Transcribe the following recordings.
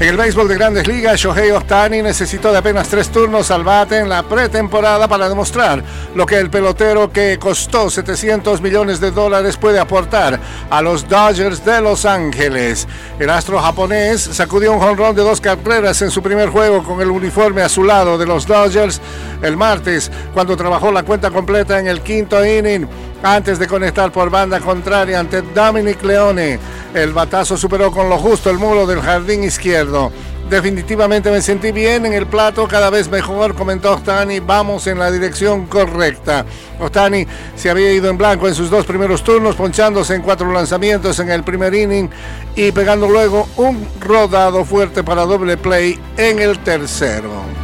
En el béisbol de grandes ligas, Shohei Ohtani necesitó de apenas tres turnos al bate en la pretemporada para demostrar lo que el pelotero que costó 700 millones de dólares puede aportar a los Dodgers de Los Ángeles. El astro japonés sacudió un jonrón de dos carreras en su primer juego con el uniforme azulado de los Dodgers el martes, cuando trabajó la cuenta completa en el quinto inning antes de conectar por banda contraria ante Dominic Leone. El batazo superó con lo justo el muro del jardín izquierdo. Definitivamente me sentí bien en el plato, cada vez mejor, comentó Ostani. Vamos en la dirección correcta. Ostani se había ido en blanco en sus dos primeros turnos, ponchándose en cuatro lanzamientos en el primer inning y pegando luego un rodado fuerte para doble play en el tercero.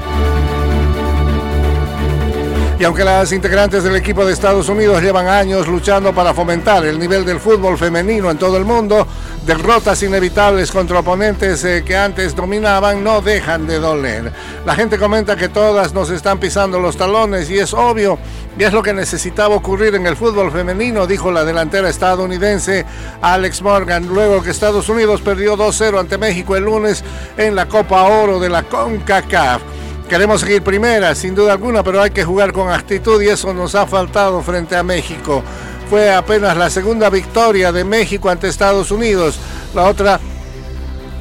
Y aunque las integrantes del equipo de Estados Unidos llevan años luchando para fomentar el nivel del fútbol femenino en todo el mundo, derrotas inevitables contra oponentes eh, que antes dominaban no dejan de doler. La gente comenta que todas nos están pisando los talones y es obvio, y es lo que necesitaba ocurrir en el fútbol femenino, dijo la delantera estadounidense Alex Morgan, luego que Estados Unidos perdió 2-0 ante México el lunes en la Copa Oro de la CONCACAF. Queremos seguir primera, sin duda alguna, pero hay que jugar con actitud y eso nos ha faltado frente a México. Fue apenas la segunda victoria de México ante Estados Unidos. La otra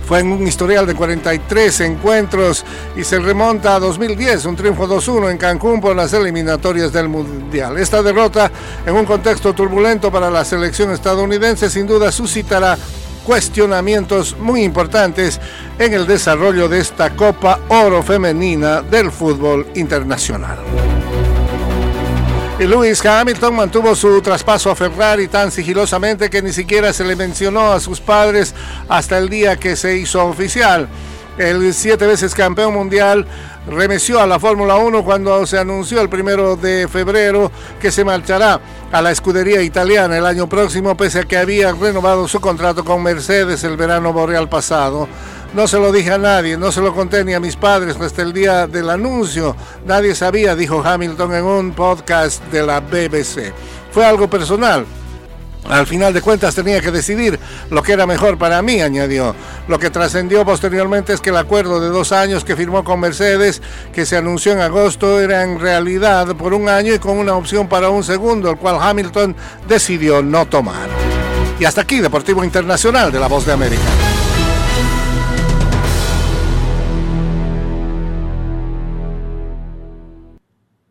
fue en un historial de 43 encuentros y se remonta a 2010, un triunfo 2-1 en Cancún por las eliminatorias del Mundial. Esta derrota en un contexto turbulento para la selección estadounidense sin duda suscitará cuestionamientos muy importantes en el desarrollo de esta Copa Oro Femenina del fútbol internacional. Y Lewis Hamilton mantuvo su traspaso a Ferrari tan sigilosamente que ni siquiera se le mencionó a sus padres hasta el día que se hizo oficial. El siete veces campeón mundial remeció a la Fórmula 1 cuando se anunció el primero de febrero que se marchará a la escudería italiana el año próximo, pese a que había renovado su contrato con Mercedes el verano boreal pasado. No se lo dije a nadie, no se lo conté ni a mis padres hasta el día del anuncio. Nadie sabía, dijo Hamilton en un podcast de la BBC. Fue algo personal, al final de cuentas tenía que decidir lo que era mejor para mí, añadió. Lo que trascendió posteriormente es que el acuerdo de dos años que firmó con Mercedes, que se anunció en agosto, era en realidad por un año y con una opción para un segundo, el cual Hamilton decidió no tomar. Y hasta aquí, Deportivo Internacional de la Voz de América.